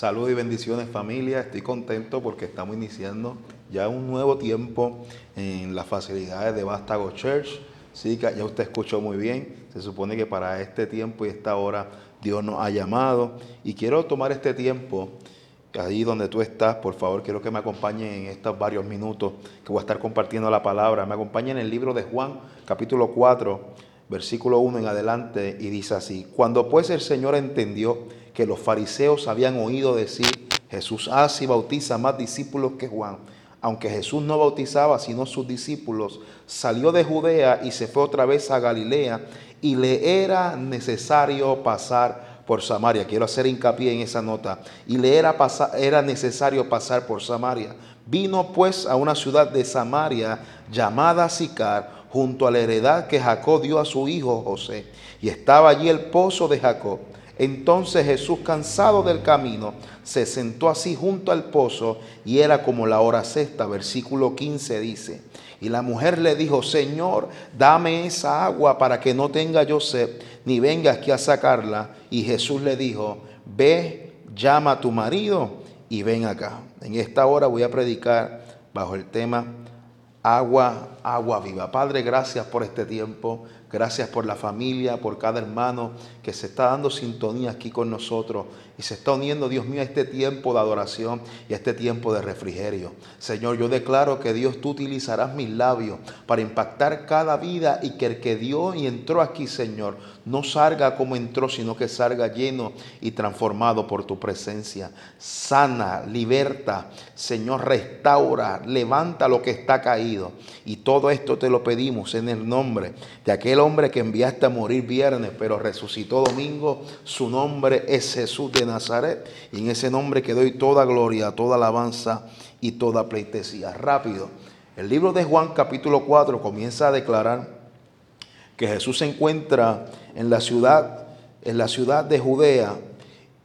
Salud y bendiciones familia, estoy contento porque estamos iniciando ya un nuevo tiempo en las facilidades de Vástago Church. Sí, ya usted escuchó muy bien, se supone que para este tiempo y esta hora Dios nos ha llamado y quiero tomar este tiempo, ahí donde tú estás, por favor, quiero que me acompañen en estos varios minutos que voy a estar compartiendo la palabra. Me acompañen en el libro de Juan, capítulo 4, versículo 1 en adelante y dice así, cuando pues el Señor entendió, que los fariseos habían oído decir, Jesús hace y bautiza más discípulos que Juan. Aunque Jesús no bautizaba sino sus discípulos, salió de Judea y se fue otra vez a Galilea y le era necesario pasar por Samaria. Quiero hacer hincapié en esa nota. Y le era, era necesario pasar por Samaria. Vino pues a una ciudad de Samaria llamada Sicar, junto a la heredad que Jacob dio a su hijo José. Y estaba allí el pozo de Jacob. Entonces Jesús, cansado del camino, se sentó así junto al pozo y era como la hora sexta, versículo 15 dice. Y la mujer le dijo, Señor, dame esa agua para que no tenga yo sed, ni venga aquí a sacarla. Y Jesús le dijo, ve, llama a tu marido y ven acá. En esta hora voy a predicar bajo el tema agua, agua viva. Padre, gracias por este tiempo. Gracias por la familia, por cada hermano que se está dando sintonía aquí con nosotros y se está uniendo, Dios mío, a este tiempo de adoración y a este tiempo de refrigerio. Señor, yo declaro que Dios tú utilizarás mis labios para impactar cada vida y que el que dio y entró aquí, Señor, no salga como entró, sino que salga lleno y transformado por tu presencia. Sana, liberta, Señor, restaura, levanta lo que está caído. Y todo esto te lo pedimos en el nombre de aquel hombre que enviaste a morir viernes, pero resucitó domingo. Su nombre es Jesús de Nazaret. Y en ese nombre que doy toda gloria, toda alabanza y toda pleitesía. Rápido. El libro de Juan capítulo 4 comienza a declarar que Jesús se encuentra en la ciudad, en la ciudad de Judea,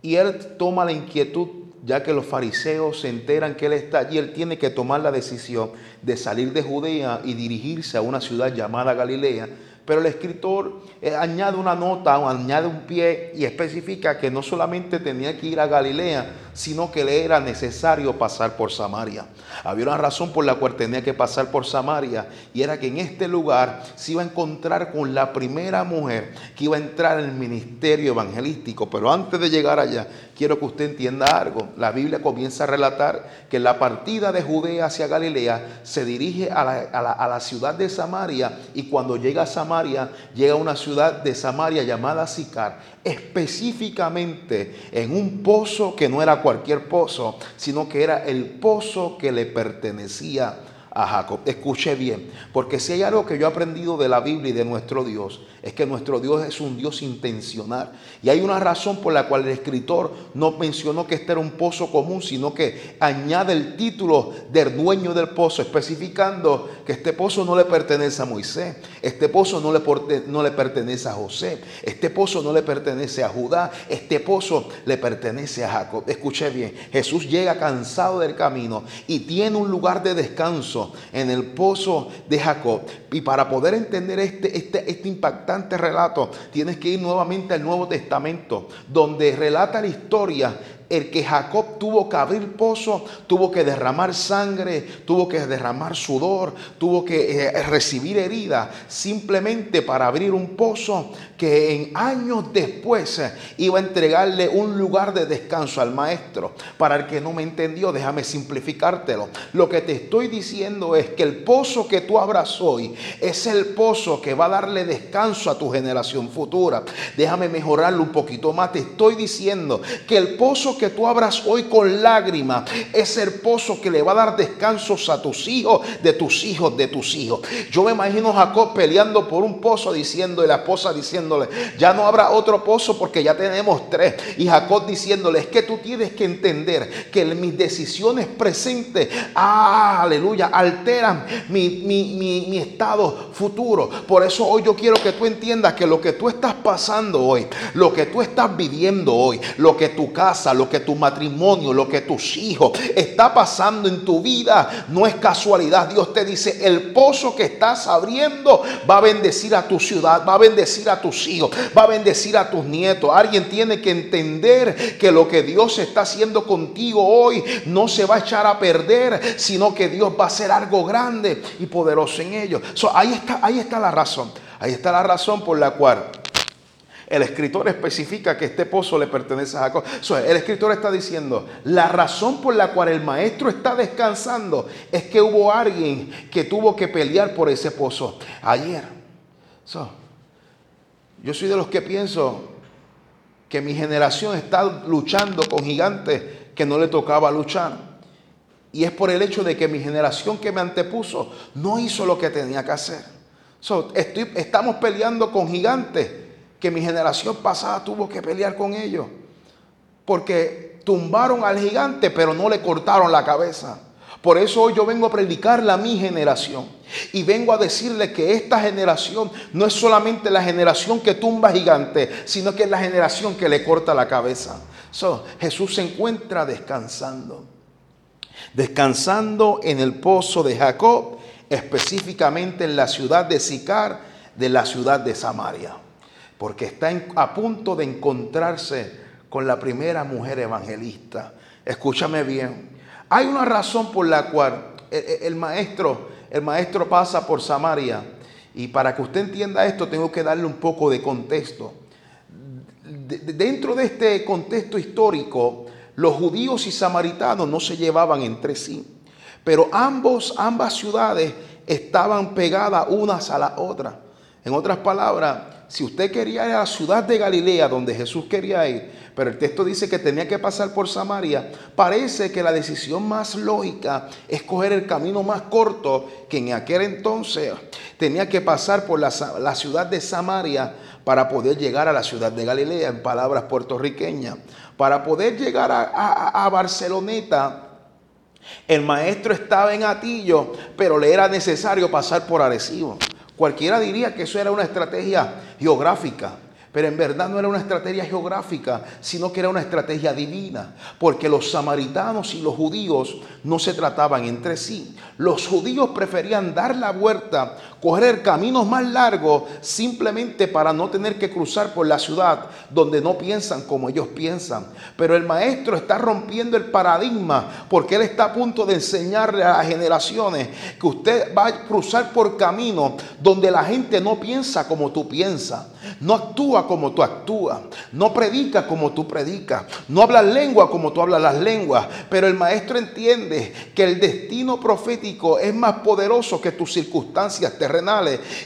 y él toma la inquietud, ya que los fariseos se enteran que él está allí, él tiene que tomar la decisión de salir de Judea y dirigirse a una ciudad llamada Galilea, pero el escritor eh, añade una nota, o añade un pie y especifica que no solamente tenía que ir a Galilea, sino que le era necesario pasar por Samaria. Había una razón por la cual tenía que pasar por Samaria y era que en este lugar se iba a encontrar con la primera mujer que iba a entrar en el ministerio evangelístico. Pero antes de llegar allá, quiero que usted entienda algo. La Biblia comienza a relatar que la partida de Judea hacia Galilea se dirige a la, a la ciudad de Samaria y cuando llega a Samaria, llega a una ciudad de Samaria llamada Sicar específicamente en un pozo que no era cualquier pozo, sino que era el pozo que le pertenecía a Jacob. Escuche bien, porque si hay algo que yo he aprendido de la Biblia y de nuestro Dios, es que nuestro Dios es un Dios intencional. Y hay una razón por la cual el escritor no mencionó que este era un pozo común, sino que añade el título del dueño del pozo, especificando que este pozo no le pertenece a Moisés, este pozo no le, no le pertenece a José, este pozo no le pertenece a Judá, este pozo le pertenece a Jacob. Escuche bien, Jesús llega cansado del camino y tiene un lugar de descanso en el pozo de Jacob. Y para poder entender este, este, este impactante relato, tienes que ir nuevamente al Nuevo Testamento, donde relata la historia el que Jacob tuvo que abrir pozo, tuvo que derramar sangre, tuvo que derramar sudor, tuvo que eh, recibir herida, simplemente para abrir un pozo que en años después eh, iba a entregarle un lugar de descanso al maestro. Para el que no me entendió, déjame simplificártelo. Lo que te estoy diciendo es que el pozo que tú abras hoy es el pozo que va a darle descanso a tu generación futura. Déjame mejorarlo un poquito más. Te estoy diciendo que el pozo que tú abras hoy con lágrimas es el pozo que le va a dar descansos a tus hijos, de tus hijos, de tus hijos. Yo me imagino a Jacob peleando por un pozo diciendo y la esposa diciéndole, ya no habrá otro pozo porque ya tenemos tres. Y Jacob diciéndole, es que tú tienes que entender que mis decisiones presentes, ah, aleluya, alteran mi, mi estado futuro. Por eso hoy yo quiero que tú entiendas que lo que tú estás pasando hoy, lo que tú estás viviendo hoy, lo que tu casa, lo lo que tu matrimonio, lo que tus hijos está pasando en tu vida, no es casualidad. Dios te dice, el pozo que estás abriendo va a bendecir a tu ciudad, va a bendecir a tus hijos, va a bendecir a tus nietos. Alguien tiene que entender que lo que Dios está haciendo contigo hoy no se va a echar a perder, sino que Dios va a hacer algo grande y poderoso en ello. ahí, está, ahí está la razón. Ahí está la razón por la cual el escritor especifica que este pozo le pertenece a Jacob. el escritor está diciendo, la razón por la cual el maestro está descansando es que hubo alguien que tuvo que pelear por ese pozo ayer. yo soy de los que pienso que mi generación está luchando con gigantes que no le tocaba luchar. Y es por el hecho de que mi generación que me antepuso no hizo lo que tenía que hacer estamos peleando con gigantes que mi generación pasada tuvo que pelear con ellos. Porque tumbaron al gigante, pero no le cortaron la cabeza. Por eso hoy yo vengo a predicarle a mi generación. Y vengo a decirle que esta generación no es solamente la generación que tumba gigante, sino que es la generación que le corta la cabeza. Jesús se encuentra descansando. Descansando en el pozo de Jacob específicamente en la ciudad de Sicar, de la ciudad de Samaria, porque está a punto de encontrarse con la primera mujer evangelista. Escúchame bien. Hay una razón por la cual el, maestro, el maestro pasa por Samaria. Y para que usted entienda esto, tengo que darle un poco de contexto. dentro de este contexto histórico, los judíos y samaritanos no se llevaban entre sí. Pero ambos, ambas ciudades estaban pegadas unas a la otra. En otras palabras, si usted quería ir a la ciudad de Galilea, donde Jesús quería ir, pero el texto dice que tenía que pasar por Samaria, parece que la decisión más lógica es coger el camino más corto, que en aquel entonces tenía que pasar por la, ciudad de Samaria para poder llegar a la ciudad de Galilea, en palabras puertorriqueñas. Para poder llegar a Barceloneta, el maestro estaba en Atillo, pero le era necesario pasar por Arecibo. Cualquiera diría que eso era una estrategia geográfica. Pero en verdad no era una estrategia geográfica, sino que era una estrategia divina, porque los samaritanos y los judíos no se trataban entre sí. Los judíos preferían dar la vuelta, correr caminos más largos, simplemente para no tener que cruzar por la ciudad donde no piensan como ellos piensan. Pero el maestro está rompiendo el paradigma, porque él está a punto de enseñarle a las generaciones que usted va a cruzar por caminos donde la gente no piensa como tú piensas, no actúa como tú actúas, no predica como tú predicas, no habla lengua como tú hablas las lenguas, pero el maestro entiende que el destino profético es más poderoso que tus circunstancias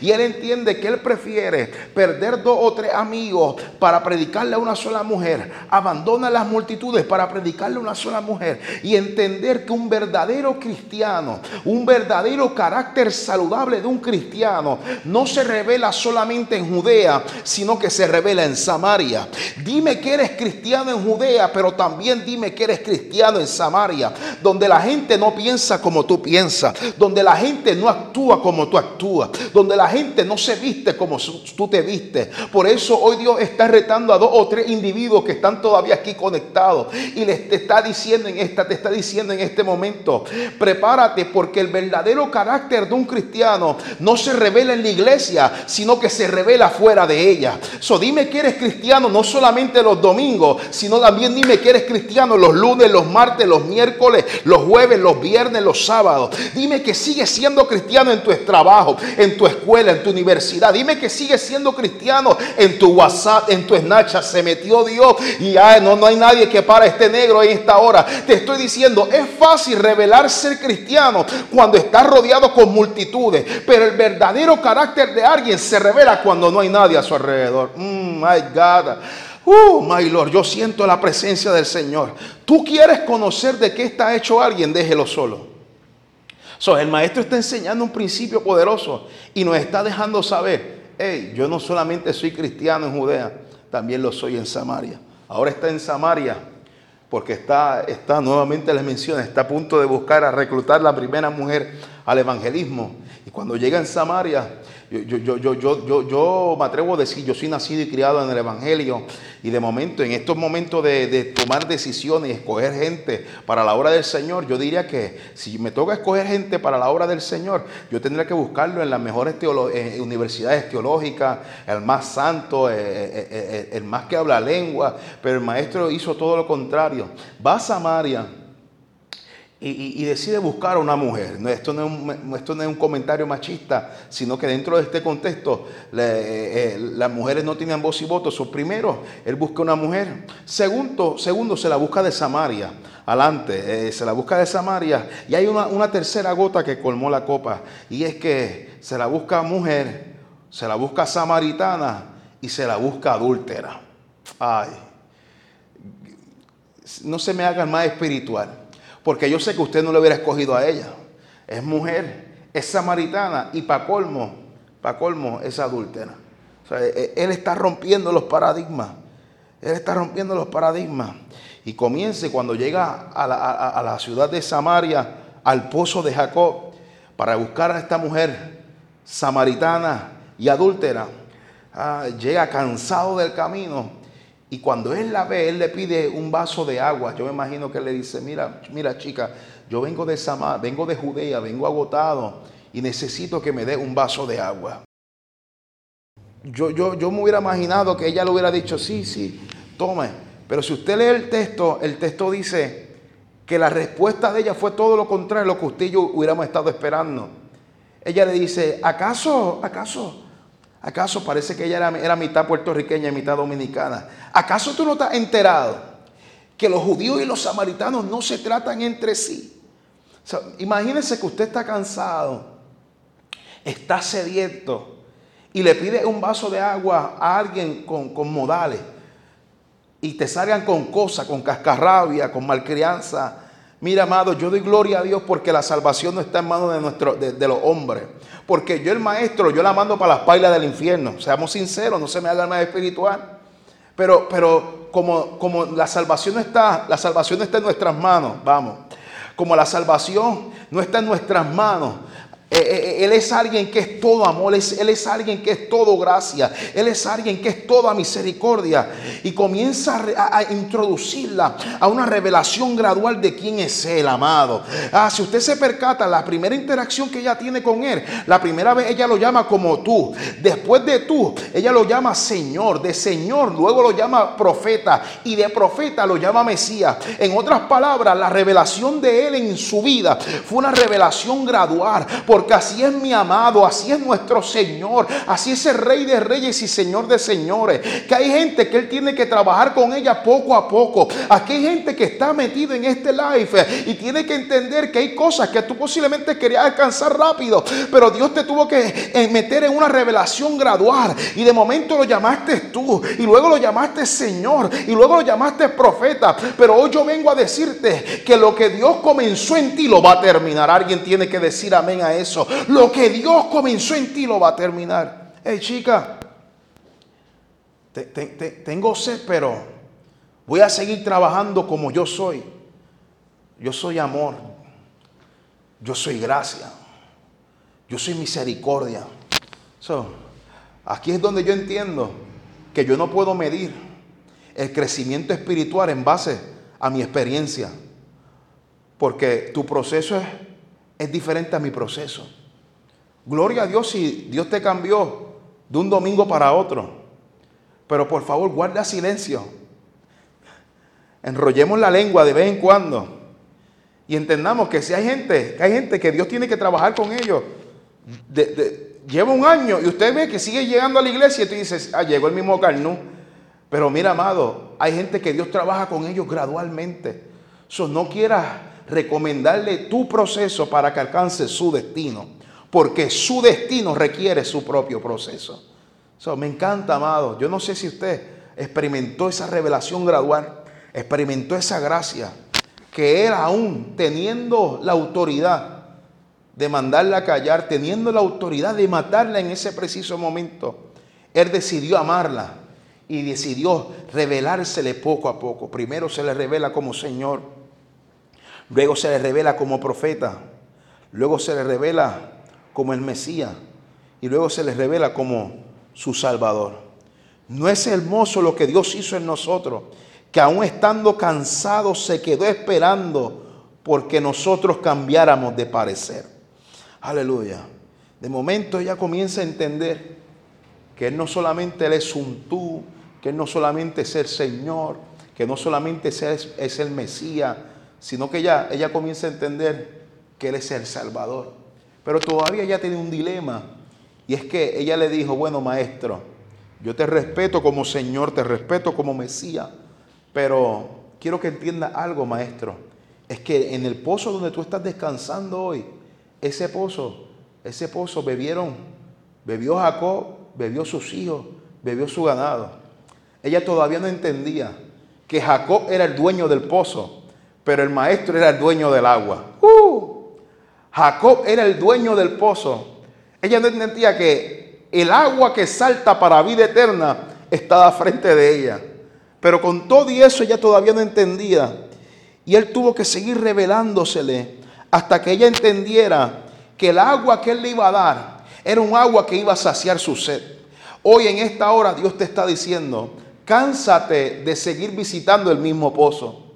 y él entiende que él prefiere perder dos o tres amigos para predicarle a una sola mujer, abandona las multitudes para predicarle a una sola mujer. Y entender que un verdadero cristiano, un verdadero carácter saludable de un cristiano no se revela solamente en Judea, sino que se revela en Samaria. Dime que eres cristiano en Judea, pero también dime que eres cristiano en Samaria, donde la gente no piensa como tú piensas, donde la gente no actúa como tú actúas, donde la gente no se viste como tú te vistes. Por eso hoy Dios está retando a dos o tres individuos que están todavía aquí conectados y les te está diciendo en esta, te está diciendo en este momento, prepárate porque el verdadero carácter de un cristiano no se revela en la iglesia, sino que se revela fuera de ella dime que eres cristiano no solamente los domingos, sino también dime que eres cristiano los lunes, los martes, los miércoles, los jueves, los viernes, los sábados. Dime que sigues siendo cristiano en tu trabajo, en tu escuela, en tu universidad. Dime que sigues siendo cristiano en tu WhatsApp, en tu Snapchat. Se metió Dios y ya no, no hay nadie que para este negro en esta hora. Te estoy diciendo, es fácil revelar ser cristiano cuando estás rodeado con multitudes, pero el verdadero carácter de alguien se revela cuando no hay nadie a su alrededor. Mm, my God. Uh, my Lord, yo siento la presencia del Señor. Tú quieres conocer de qué está hecho alguien, déjelo solo. So, el maestro está enseñando un principio poderoso y nos está dejando saber, hey, yo no solamente soy cristiano en Judea, también lo soy en Samaria. Ahora está en Samaria porque está, está nuevamente les menciona, está a punto de buscar a reclutar la primera mujer al evangelismo. Y cuando llega en Samaria, yo, yo, yo, yo, yo, me atrevo a decir, yo soy nacido y criado en el Evangelio. Y de momento, en estos momentos de, tomar decisiones y escoger gente para la obra del Señor, yo diría que si me toca escoger gente para la obra del Señor, yo tendría que buscarlo en las mejores eh, universidades teológicas, el más santo, eh, eh, el más que habla lengua. Pero el maestro hizo todo lo contrario. Va a Samaria y, decide buscar a una mujer. Esto no, es un, comentario machista, sino que dentro de este contexto eh, eh, las mujeres no tienen voz y voto. So, primero, él busca una mujer. Segundo, segundo se la busca de Samaria. Adelante, eh, se la busca de Samaria. Y hay una, una tercera gota que colmó la copa. Y es que se la busca mujer, se la busca samaritana y se la busca adúltera. Ay, no se me haga más espiritual. Porque yo sé que usted no le hubiera escogido a ella. Es mujer, es samaritana y para colmo, para colmo es adúltera. E, e, él está rompiendo los paradigmas. Él está rompiendo los paradigmas. Y comience cuando llega a la, a la ciudad de Samaria, al pozo de Jacob, para buscar a esta mujer samaritana y adúltera. Ah, llega cansado del camino y cuando él la ve, él le pide un vaso de agua. Yo me imagino que él le dice, mira, mira chica, yo vengo de Samar, vengo de Judea, vengo agotado y necesito que me dé un vaso de agua. Yo, yo, yo me hubiera imaginado que ella le hubiera dicho, sí, sí, tome. Pero si usted lee el texto, el texto dice que la respuesta de ella fue todo lo contrario a lo que usted y yo hubiéramos estado esperando. Ella le dice, ¿acaso, acaso ¿Acaso parece que ella era, mitad puertorriqueña y mitad dominicana? ¿Acaso tú no estás enterado que los judíos y los samaritanos no se tratan entre sí? imagínense que usted está cansado, está sediento y le pide un vaso de agua a alguien con, con modales y te salgan con cosas, con cascarrabia, con malcrianza Mira, amado, yo doy gloria a Dios porque la salvación no está en manos de, de, los hombres. Porque yo, el maestro, yo la mando para las pailas del infierno. Seamos sinceros, no se me haga más espiritual. Pero, pero como, como la salvación está, la salvación está en nuestras manos, vamos. Como la salvación no está en nuestras manos, él es alguien que es todo amor, Él es alguien que es todo gracia, Él es alguien que es toda misericordia y comienza a, introducirla a una revelación gradual de quién es Él, amado. Ah, si usted se percata, la primera interacción que ella tiene con Él, la primera vez ella lo llama como tú, después de tú, ella lo llama Señor, de Señor, luego lo llama profeta y de profeta lo llama Mesías. En otras palabras, la revelación de Él en su vida fue una revelación gradual porque así es mi amado, así es nuestro Señor, así es el Rey de Reyes y Señor de Señores. Que hay gente que Él tiene que trabajar con ella poco a poco. Aquí hay gente que está metido en este life y tiene que entender que hay cosas que tú posiblemente querías alcanzar rápido, pero Dios te tuvo que eh, meter en una revelación gradual y de momento lo llamaste tú y luego lo llamaste Señor y luego lo llamaste profeta. Pero hoy yo vengo a decirte que lo que Dios comenzó en ti lo va a terminar. Alguien tiene que decir amén a eso. Lo que Dios comenzó en ti lo va a terminar. Hey chica, tengo sed, pero voy a seguir trabajando como yo soy. Yo soy amor. Yo soy gracia. Yo soy misericordia. aquí es donde yo entiendo que yo no puedo medir el crecimiento espiritual en base a mi experiencia. Porque tu proceso es es diferente a mi proceso. Gloria a Dios si Dios te cambió de un domingo para otro. Pero por favor, guarda silencio. Enrollemos la lengua de vez en cuando. Y entendamos que si hay gente, que hay gente que Dios tiene que trabajar con ellos. lleva un año y usted ve que sigue llegando a la iglesia y tú dices, ah, llegó el mismo carnú. Pero mira, amado, hay gente que Dios trabaja con ellos gradualmente. Eso no quieras recomendarle tu proceso para que alcance su destino, porque su destino requiere su propio proceso. me encanta, amado. Yo no sé si usted experimentó esa revelación gradual, experimentó esa gracia, que él aún teniendo la autoridad de mandarla a callar, teniendo la autoridad de matarla en ese preciso momento, él decidió amarla y decidió revelársele poco a poco. Primero se le revela como Señor luego se le revela como profeta, luego se le revela como el Mesías y luego se le revela como su Salvador. No es hermoso lo que Dios hizo en nosotros, que aún estando cansados se quedó esperando porque nosotros cambiáramos de parecer. Aleluya. De momento ella comienza a entender que Él no solamente es un tú, que Él no solamente es el Señor, que no solamente es el Mesías, sino que ella, ella comienza a entender que Él es el Salvador. Pero todavía ella tiene un dilema, y es que ella le dijo, bueno, maestro, yo te respeto como Señor, te respeto como Mesías, pero quiero que entienda algo, maestro, es que en el pozo donde tú estás descansando hoy, ese pozo, ese pozo bebieron, bebió Jacob, bebió sus hijos, bebió su ganado. Ella todavía no entendía que Jacob era el dueño del pozo, pero el maestro era el dueño del agua. ¡Uh! Jacob era el dueño del pozo. Ella no entendía que el agua que salta para vida eterna estaba frente de ella. Pero con todo y eso ella todavía no entendía. Y él tuvo que seguir revelándosele hasta que ella entendiera que el agua que él le iba a dar era un agua que iba a saciar su sed. Hoy en esta hora Dios te está diciendo, cánsate de seguir visitando el mismo pozo.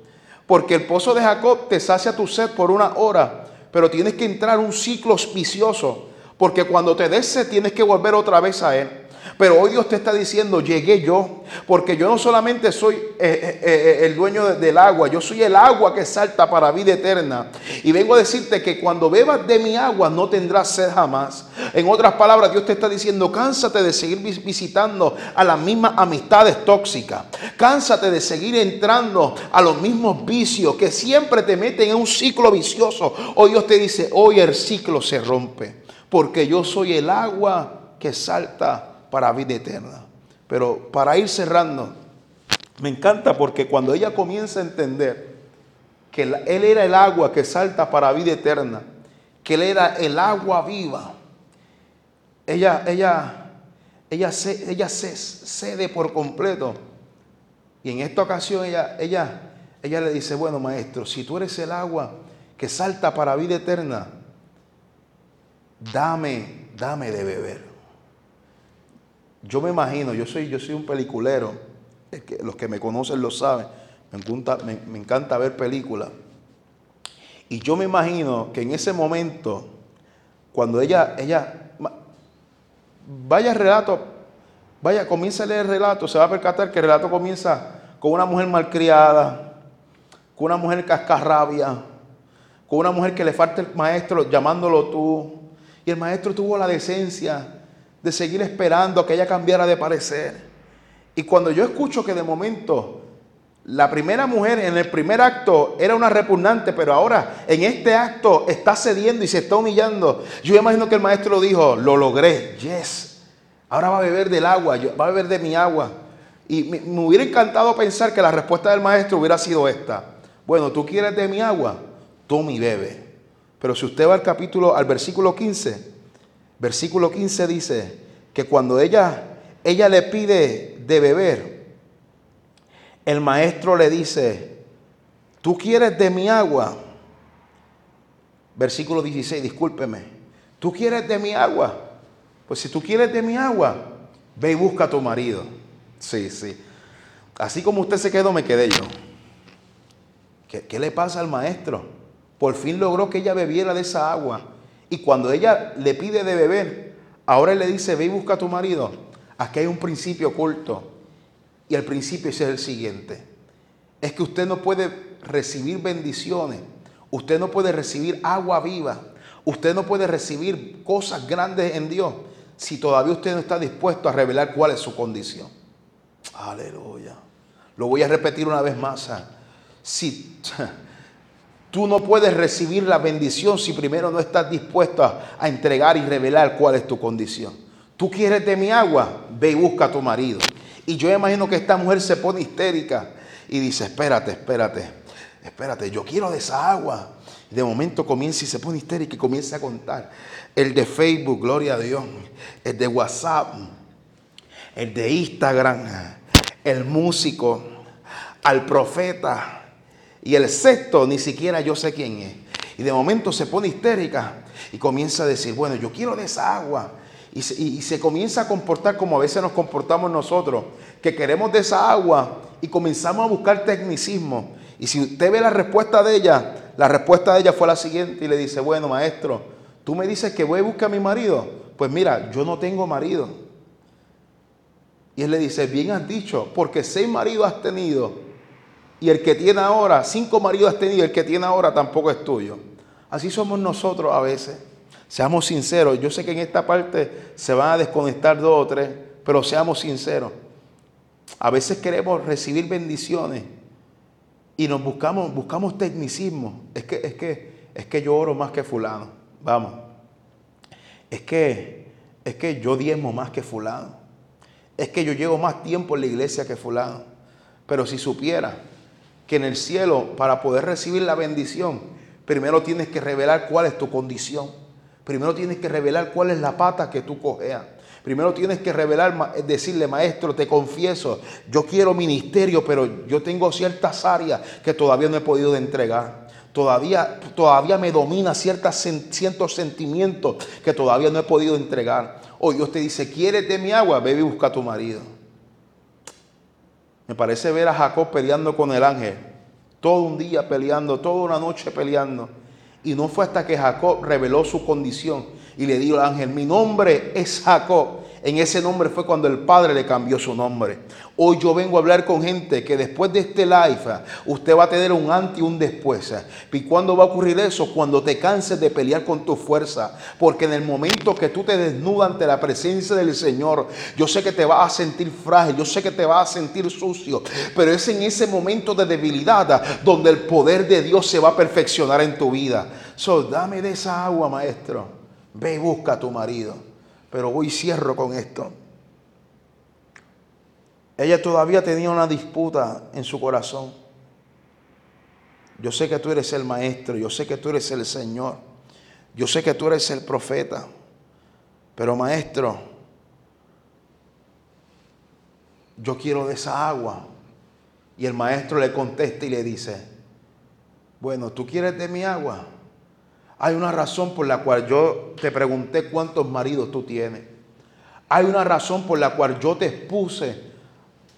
Porque el pozo de Jacob te sacia tu sed por una hora, pero tienes que entrar un ciclo auspicioso. Porque cuando te des sed tienes que volver otra vez a Él. Pero hoy Dios te está diciendo, llegué yo, porque yo no solamente soy eh, eh, eh, el dueño del agua, yo soy el agua que salta para vida eterna. Y vengo a decirte que cuando bebas de mi agua no tendrás sed jamás. En otras palabras, Dios te está diciendo, cánsate de seguir visitando a las mismas amistades tóxicas. Cánsate de seguir entrando a los mismos vicios que siempre te meten en un ciclo vicioso. Hoy Dios te dice, hoy el ciclo se rompe, porque yo soy el agua que salta para vida eterna. Pero para ir cerrando, me encanta porque cuando ella comienza a entender que Él era el agua que salta para vida eterna, que Él era el agua viva, ella, ella, ella, se, ella se cede por completo. Y en esta ocasión ella, ella, ella le dice, bueno maestro, si tú eres el agua que salta para vida eterna, dame, dame de beber yo me imagino, yo soy, yo soy un peliculero, que los que me conocen lo saben, me encanta, me, encanta ver películas. Y yo me imagino que en ese momento, cuando ella, ella, vaya el relato, vaya, comienza a leer el relato, se va a percatar que el relato comienza con una mujer malcriada, con una mujer cascarrabia, con una mujer que le falta el maestro llamándolo tú. Y el maestro tuvo la decencia de seguir esperando a que ella cambiara de parecer. Y cuando yo escucho que de momento la primera mujer en el primer acto era una repugnante, pero ahora en este acto está cediendo y se está humillando, yo imagino que el maestro dijo, lo logré, yes, ahora va a beber del agua, va a beber de mi agua. Y me, hubiera encantado pensar que la respuesta del maestro hubiera sido esta, bueno, tú quieres de mi agua, toma y bebe. Pero si usted va al capítulo, al versículo 15, Versículo 15 dice que cuando ella, ella le pide de beber, el maestro le dice, ¿tú quieres de mi agua? Versículo 16, discúlpeme, ¿tú quieres de mi agua? Pues si tú quieres de mi agua, ve y busca a tu marido. Sí, sí. Así como usted se quedó, me quedé yo. ¿Qué, ¿Qué, le pasa al maestro? Por fin logró que ella bebiera de esa agua. Y cuando ella le pide de beber, ahora él le dice, ve y busca a tu marido. Aquí hay un principio oculto. Y el principio es el siguiente. Es que usted no puede recibir bendiciones. Usted no puede recibir agua viva. Usted no puede recibir cosas grandes en Dios si todavía usted no está dispuesto a revelar cuál es su condición. Aleluya. Lo voy a repetir una vez más. Si Tú no puedes recibir la bendición si primero no estás dispuesto a, entregar y revelar cuál es tu condición. Tú quieres de mi agua, ve y busca a tu marido. Y yo imagino que esta mujer se pone histérica y dice, espérate, espérate, espérate, yo quiero de esa agua. de momento comienza y se pone histérica y comienza a contar. El de Facebook, gloria a Dios. El de WhatsApp. El de Instagram. El músico. Al profeta y el sexto ni siquiera yo sé quién es. Y de momento se pone histérica y comienza a decir, bueno, yo quiero de esa agua. Y se, comienza a comportar como a veces nos comportamos nosotros, que queremos de esa agua y comenzamos a buscar tecnicismo. Y si usted ve la respuesta de ella, la respuesta de ella fue la siguiente y le dice, bueno, maestro, tú me dices que voy a buscar a mi marido. Pues mira, yo no tengo marido. Y él le dice, bien has dicho, porque seis maridos has tenido y el que tiene ahora, cinco maridos has tenido el que tiene ahora tampoco es tuyo. Así somos nosotros a veces. Seamos sinceros. Yo sé que en esta parte se van a desconectar dos o tres, pero seamos sinceros. A veces queremos recibir bendiciones y nos buscamos, buscamos tecnicismo. Es que, es que, es que yo oro más que fulano. Vamos. Es que, es que yo diezmo más que fulano. Es que yo llevo más tiempo en la iglesia que fulano. Pero si supiera que en el cielo, para poder recibir la bendición, primero tienes que revelar cuál es tu condición. Primero tienes que revelar cuál es la pata que tú cojeas. Primero tienes que revelar, decirle, maestro, te confieso, yo quiero ministerio, pero yo tengo ciertas áreas que todavía no he podido entregar. Todavía, todavía me domina ciertos sentimientos que todavía no he podido entregar. O Dios te dice, ¿quieres de mi agua? Ve y busca a tu marido. Me parece ver a Jacob peleando con el ángel. Todo un día peleando, toda una noche peleando. Y no fue hasta que Jacob reveló su condición y le dijo al ángel, mi nombre es Jacob. En ese nombre fue cuando el Padre le cambió su nombre. Hoy yo vengo a hablar con gente que después de este live, usted va a tener un antes y un después. ¿Y cuándo va a ocurrir eso? Cuando te canses de pelear con tu fuerza. Porque en el momento que tú te desnudas ante la presencia del Señor, yo sé que te vas a sentir frágil, yo sé que te vas a sentir sucio. Pero es en ese momento de debilidad donde el poder de Dios se va a perfeccionar en tu vida. So, dame de esa agua, maestro. Ve y busca a tu marido. Pero voy cierro con esto. Ella todavía tenía una disputa en su corazón. Yo sé que tú eres el maestro, yo sé que tú eres el Señor, yo sé que tú eres el profeta, pero maestro, yo quiero de esa agua. Y el maestro le contesta y le dice, bueno, ¿tú quieres de mi agua? Hay una razón por la cual yo te pregunté cuántos maridos tú tienes. Hay una razón por la cual yo te expuse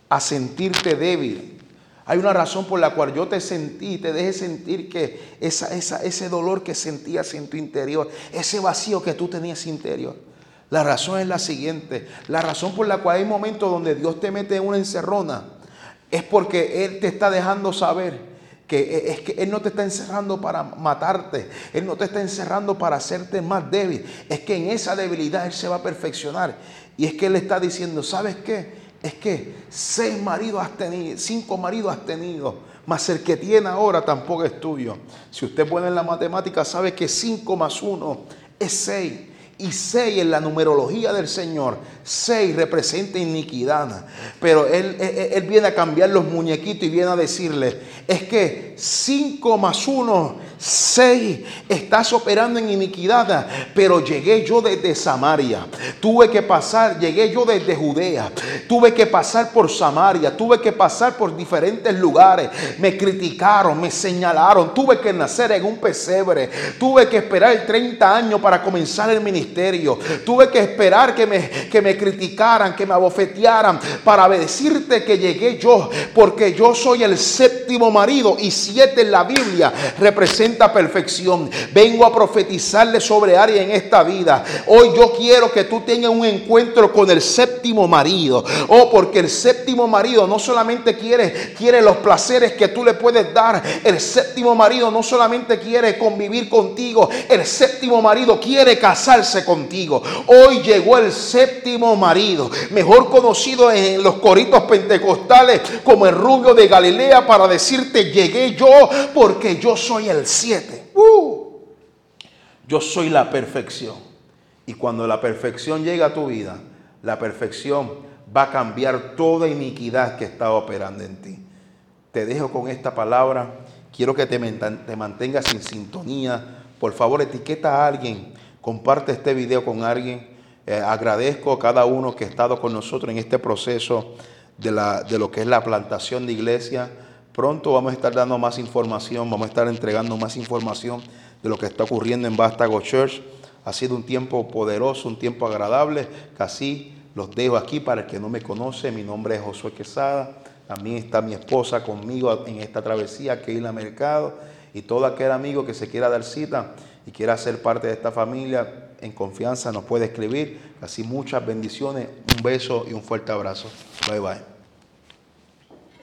a sentirte débil. Hay una razón por la cual yo te sentí, te dejé sentir que esa, ese dolor que sentías en tu interior, ese vacío que tú tenías interior. La razón es la siguiente. La razón por la cual hay momentos donde Dios te mete en una encerrona es porque Él te está dejando saber que e, es que Él no te está encerrando para matarte, Él no te está encerrando para hacerte más débil, es que en esa debilidad Él se va a perfeccionar. Y es que Él está diciendo, ¿sabes qué? Es que seis maridos has tenido, cinco maridos has tenido, mas el que tiene ahora tampoco es tuyo. Si usted pone en la matemática, sabe que cinco más uno es seis. Y seis en la numerología del Señor, seis representa iniquidad. Pero él, él, viene a cambiar los muñequitos y viene a decirle, es que cinco más uno 6 estás operando en iniquidad, pero llegué yo desde Samaria. Tuve que pasar, llegué yo desde Judea. Tuve que pasar por Samaria, tuve que pasar por diferentes lugares. Me criticaron, me señalaron. Tuve que nacer en un pesebre. Tuve que esperar 30 años para comenzar el ministerio. Tuve que esperar que me, que me criticaran, que me abofetearan para decirte que llegué yo, porque yo soy el séptimo marido y siete en la Biblia representa perfección. Vengo a profetizarle sobre área en esta vida. Hoy yo quiero que tú tengas un encuentro con el séptimo marido. Oh, porque el séptimo marido no solamente quiere, quiere los placeres que tú le puedes dar. El séptimo marido no solamente quiere convivir contigo. El séptimo marido quiere casarse contigo. Hoy llegó el séptimo marido, mejor conocido en los coritos pentecostales como el rubio de Galilea para decirte llegué yo porque yo soy el siete. Uh. Yo soy la perfección. Y cuando la perfección llega a tu vida, la perfección va a cambiar toda iniquidad que está operando en ti. Te dejo con esta palabra. Quiero que te, mantengas en sintonía. Por favor, etiqueta a alguien. Comparte este video con alguien. Eh, agradezco a cada uno que ha estado con nosotros en este proceso de, la, de lo que es la plantación de iglesia. Pronto vamos a estar dando más información, vamos a estar entregando más información de lo que está ocurriendo en Vástago Church. Ha sido un tiempo poderoso, un tiempo agradable, casi los dejo aquí para el que no me conoce. Mi nombre es Josué Quesada. También está mi esposa conmigo en esta travesía, Keila Mercado. Y todo aquel amigo que se quiera dar cita y quiera ser parte de esta familia, en confianza nos puede escribir. Así muchas bendiciones, un beso y un fuerte abrazo. Bye bye.